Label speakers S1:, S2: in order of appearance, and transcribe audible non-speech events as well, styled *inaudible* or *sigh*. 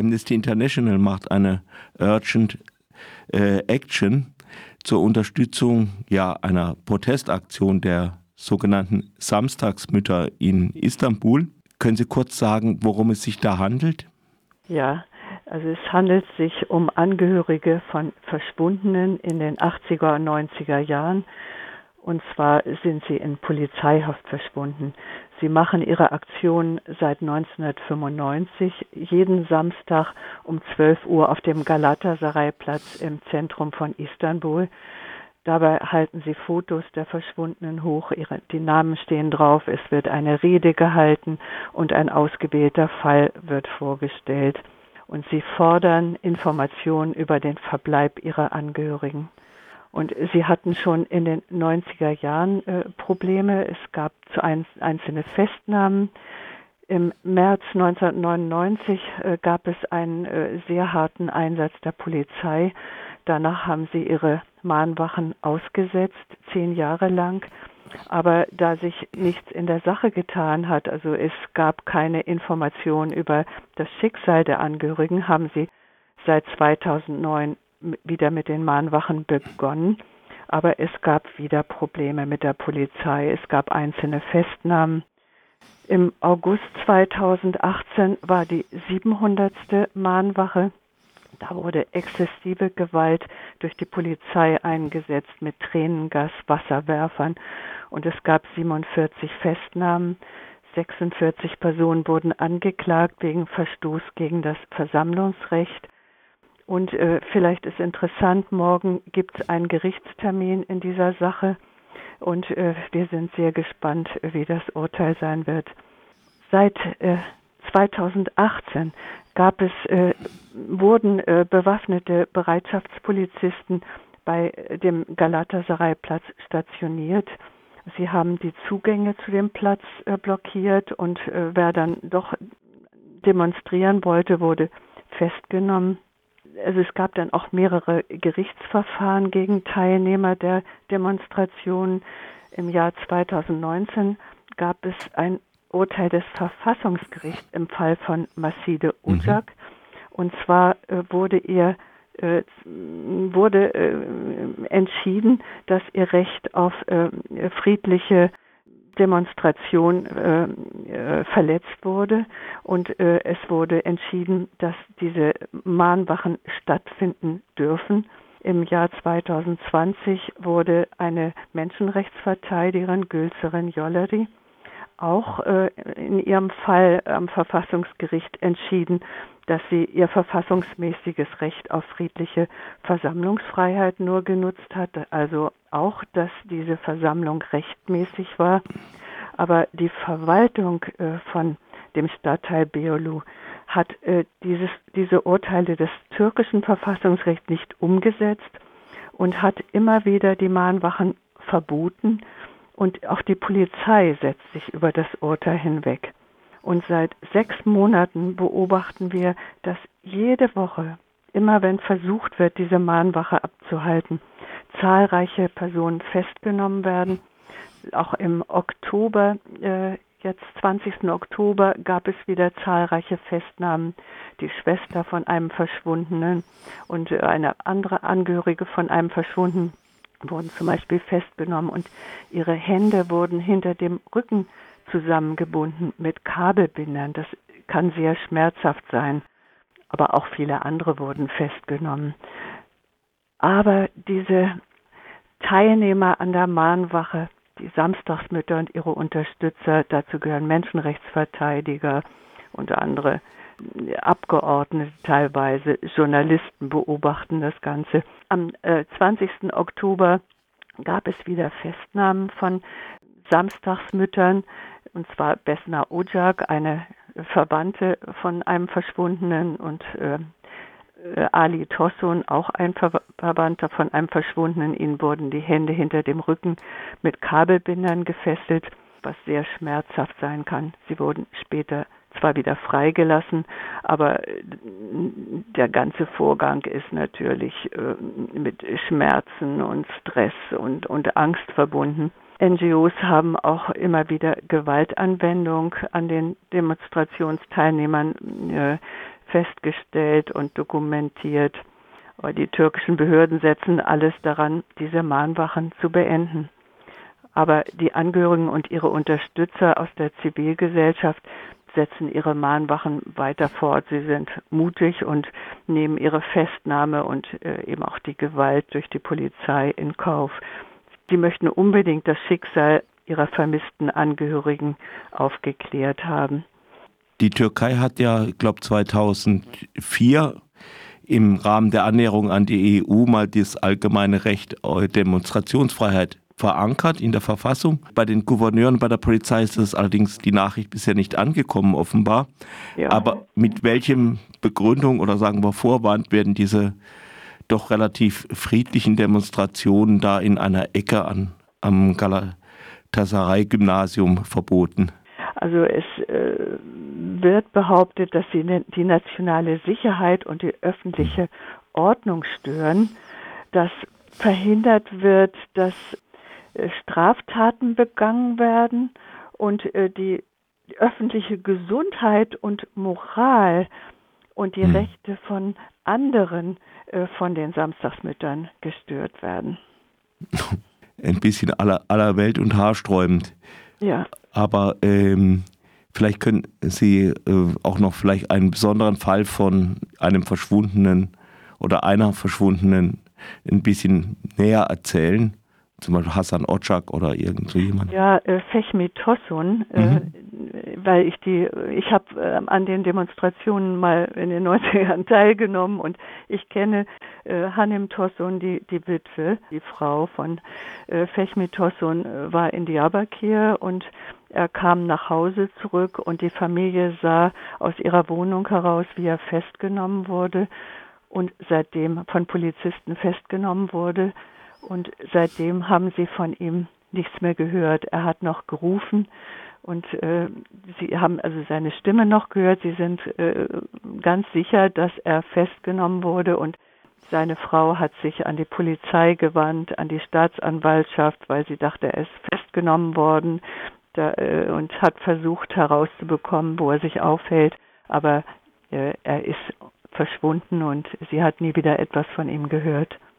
S1: Amnesty International macht eine Urgent äh, Action zur Unterstützung ja, einer Protestaktion der sogenannten Samstagsmütter in Istanbul. Können Sie kurz sagen, worum es sich da handelt?
S2: Ja, also es handelt sich um Angehörige von Verschwundenen in den 80er und 90er Jahren. Und zwar sind sie in Polizeihaft verschwunden. Sie machen ihre Aktion seit 1995 jeden Samstag um 12 Uhr auf dem Galatasaray-Platz im Zentrum von Istanbul. Dabei halten sie Fotos der Verschwundenen hoch, ihre, die Namen stehen drauf, es wird eine Rede gehalten und ein ausgewählter Fall wird vorgestellt. Und sie fordern Informationen über den Verbleib ihrer Angehörigen. Und sie hatten schon in den 90er Jahren äh, Probleme. Es gab zu ein, einzelne Festnahmen. Im März 1999 äh, gab es einen äh, sehr harten Einsatz der Polizei. Danach haben sie ihre Mahnwachen ausgesetzt, zehn Jahre lang. Aber da sich nichts in der Sache getan hat, also es gab keine Information über das Schicksal der Angehörigen, haben sie seit 2009 wieder mit den Mahnwachen begonnen. Aber es gab wieder Probleme mit der Polizei. Es gab einzelne Festnahmen. Im August 2018 war die 700. Mahnwache. Da wurde exzessive Gewalt durch die Polizei eingesetzt mit Tränengas, Wasserwerfern und es gab 47 Festnahmen. 46 Personen wurden angeklagt wegen Verstoß gegen das Versammlungsrecht. Und äh, vielleicht ist interessant, morgen gibt es einen Gerichtstermin in dieser Sache und äh, wir sind sehr gespannt, wie das Urteil sein wird. Seit äh, 2018 gab es, äh, wurden äh, bewaffnete Bereitschaftspolizisten bei dem Galatasaray-Platz stationiert. Sie haben die Zugänge zu dem Platz äh, blockiert und äh, wer dann doch demonstrieren wollte, wurde festgenommen also es gab dann auch mehrere Gerichtsverfahren gegen Teilnehmer der Demonstrationen. Im Jahr 2019 gab es ein Urteil des Verfassungsgerichts im Fall von Maside Ujak. Mhm. Und zwar äh, wurde ihr äh, wurde äh, entschieden, dass ihr Recht auf äh, friedliche Demonstration äh, äh, verletzt wurde und äh, es wurde entschieden, dass diese Mahnwachen stattfinden dürfen. Im Jahr 2020 wurde eine Menschenrechtsverteidigerin Gülserin Jolleri auch äh, in ihrem Fall am Verfassungsgericht entschieden, dass sie ihr verfassungsmäßiges Recht auf friedliche Versammlungsfreiheit nur genutzt hat, also auch, dass diese Versammlung rechtmäßig war. Aber die Verwaltung äh, von dem Stadtteil Beolu hat äh, dieses, diese Urteile des türkischen Verfassungsrechts nicht umgesetzt und hat immer wieder die Mahnwachen verboten und auch die Polizei setzt sich über das Urteil hinweg. Und seit sechs Monaten beobachten wir, dass jede Woche, immer wenn versucht wird, diese Mahnwache abzuhalten, zahlreiche Personen festgenommen werden. Auch im Oktober, äh, jetzt 20. Oktober, gab es wieder zahlreiche Festnahmen. Die Schwester von einem Verschwundenen und eine andere Angehörige von einem Verschwundenen wurden zum Beispiel festgenommen und ihre Hände wurden hinter dem Rücken zusammengebunden mit Kabelbindern. Das kann sehr schmerzhaft sein. Aber auch viele andere wurden festgenommen. Aber diese Teilnehmer an der Mahnwache, die Samstagsmütter und ihre Unterstützer, dazu gehören Menschenrechtsverteidiger, unter anderem Abgeordnete teilweise, Journalisten beobachten das Ganze. Am äh, 20. Oktober gab es wieder Festnahmen von Samstagsmüttern, und zwar Besna Ojak, eine Verwandte von einem Verschwundenen und äh, äh, Ali Tossun, auch ein Ver Verwandter von einem Verschwundenen. Ihnen wurden die Hände hinter dem Rücken mit Kabelbindern gefesselt, was sehr schmerzhaft sein kann. Sie wurden später zwar wieder freigelassen, aber äh, der ganze Vorgang ist natürlich äh, mit Schmerzen und Stress und, und Angst verbunden. NGOs haben auch immer wieder Gewaltanwendung an den Demonstrationsteilnehmern äh, festgestellt und dokumentiert. Aber die türkischen Behörden setzen alles daran, diese Mahnwachen zu beenden. Aber die Angehörigen und ihre Unterstützer aus der Zivilgesellschaft setzen ihre Mahnwachen weiter fort. Sie sind mutig und nehmen ihre Festnahme und äh, eben auch die Gewalt durch die Polizei in Kauf. Sie möchten unbedingt das Schicksal ihrer vermissten Angehörigen aufgeklärt haben.
S1: Die Türkei hat ja, ich glaube 2004 im Rahmen der Annäherung an die EU mal das allgemeine Recht Demonstrationsfreiheit verankert in der Verfassung. Bei den Gouverneuren, bei der Polizei ist das allerdings die Nachricht bisher nicht angekommen, offenbar. Ja. Aber mit welchem Begründung oder sagen wir Vorwand werden diese doch relativ friedlichen Demonstrationen da in einer Ecke an, am Galatasaray-Gymnasium verboten?
S2: Also es äh, wird behauptet, dass sie die nationale Sicherheit und die öffentliche Ordnung stören, dass verhindert wird, dass Straftaten begangen werden und äh, die, die öffentliche Gesundheit und Moral und die hm. Rechte von anderen äh, von den Samstagsmüttern gestört werden. *laughs*
S1: Ein bisschen aller, aller Welt und haarsträubend.
S2: Ja.
S1: Aber ähm, vielleicht können Sie äh, auch noch vielleicht einen besonderen Fall von einem verschwundenen oder einer verschwundenen ein bisschen näher erzählen zum Beispiel Hassan Otschak oder irgend so jemand?
S2: Ja, äh, Fehmi Tossun, äh, mhm. äh, weil ich die, ich habe äh, an den Demonstrationen mal in den *laughs* 90ern teilgenommen und ich kenne äh, Hanim Tossun, die, die Witwe, die Frau von äh, Fehmi Tossun, äh, war in Diyarbakir und er kam nach Hause zurück und die Familie sah aus ihrer Wohnung heraus, wie er festgenommen wurde und seitdem von Polizisten festgenommen wurde. Und seitdem haben sie von ihm nichts mehr gehört. Er hat noch gerufen und äh, sie haben also seine Stimme noch gehört. Sie sind äh, ganz sicher, dass er festgenommen wurde und seine Frau hat sich an die Polizei gewandt, an die Staatsanwaltschaft, weil sie dachte, er ist festgenommen worden da, äh, und hat versucht herauszubekommen, wo er sich aufhält. Aber äh, er ist verschwunden und sie hat nie wieder etwas von ihm gehört.